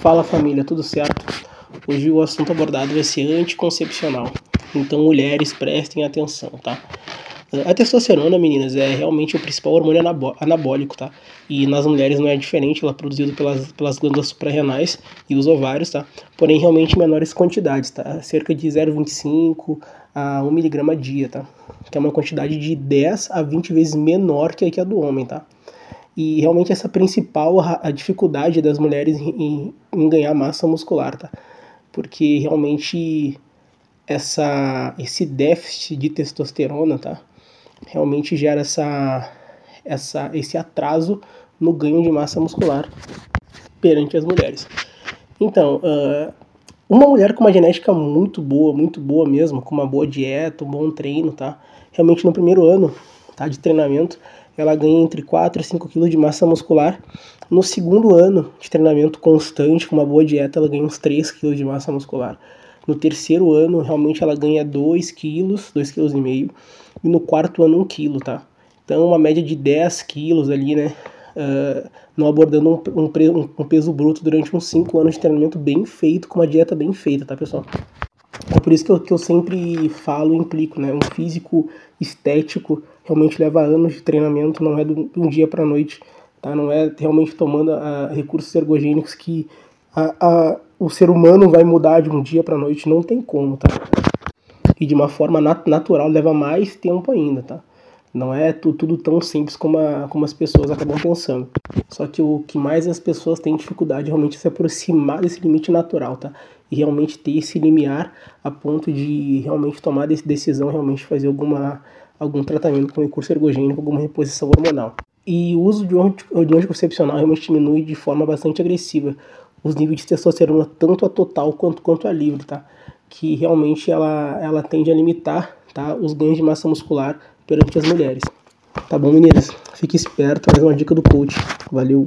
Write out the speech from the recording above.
Fala família, tudo certo? Hoje o assunto abordado vai ser anticoncepcional. Então, mulheres, prestem atenção, tá? A testosterona, meninas, é realmente o principal hormônio anabólico, tá? E nas mulheres não é diferente, ela é produzida pelas, pelas glândulas suprarrenais e os ovários, tá? Porém, realmente em menores quantidades, tá? Cerca de 0,25 a 1 miligrama dia, tá? Que é uma quantidade de 10 a 20 vezes menor que a do homem, tá? E realmente essa principal a dificuldade das mulheres em, em ganhar massa muscular, tá? Porque realmente essa esse déficit de testosterona, tá? Realmente gera essa essa esse atraso no ganho de massa muscular perante as mulheres. Então, uh, uma mulher com uma genética muito boa, muito boa mesmo, com uma boa dieta, um bom treino, tá? Realmente no primeiro ano, tá, de treinamento, ela ganha entre 4 e 5 kg de massa muscular. No segundo ano de treinamento constante, com uma boa dieta, ela ganha uns 3 kg de massa muscular. No terceiro ano, realmente ela ganha 2 kg, 2 kg e meio. E no quarto ano, 1 kg, tá? Então, uma média de 10 kg ali, né? Uh, não abordando um, um, um, peso bruto durante uns 5 anos de treinamento bem feito, com uma dieta bem feita, tá, pessoal? Por isso que eu, que eu sempre falo e implico, né? Um físico estético realmente leva anos de treinamento, não é de um dia para noite, tá? Não é realmente tomando a, recursos ergogênicos que a, a, o ser humano vai mudar de um dia para noite, não tem como, tá? E de uma forma nat natural leva mais tempo ainda, tá? Não é tudo tão simples como, a, como as pessoas acabam pensando. Só que o que mais as pessoas têm dificuldade realmente é se aproximar desse limite natural, tá? E realmente ter esse limiar a ponto de realmente tomar decisão, realmente fazer alguma, algum tratamento com recurso ergogênico, alguma reposição hormonal. E o uso de um anticoncepcional realmente diminui de forma bastante agressiva os níveis de testosterona, tanto a total quanto, quanto a livre, tá? Que realmente ela, ela tende a limitar tá? os ganhos de massa muscular perante as mulheres. Tá bom, meninas? Fique esperto, mais uma dica do coach. Valeu!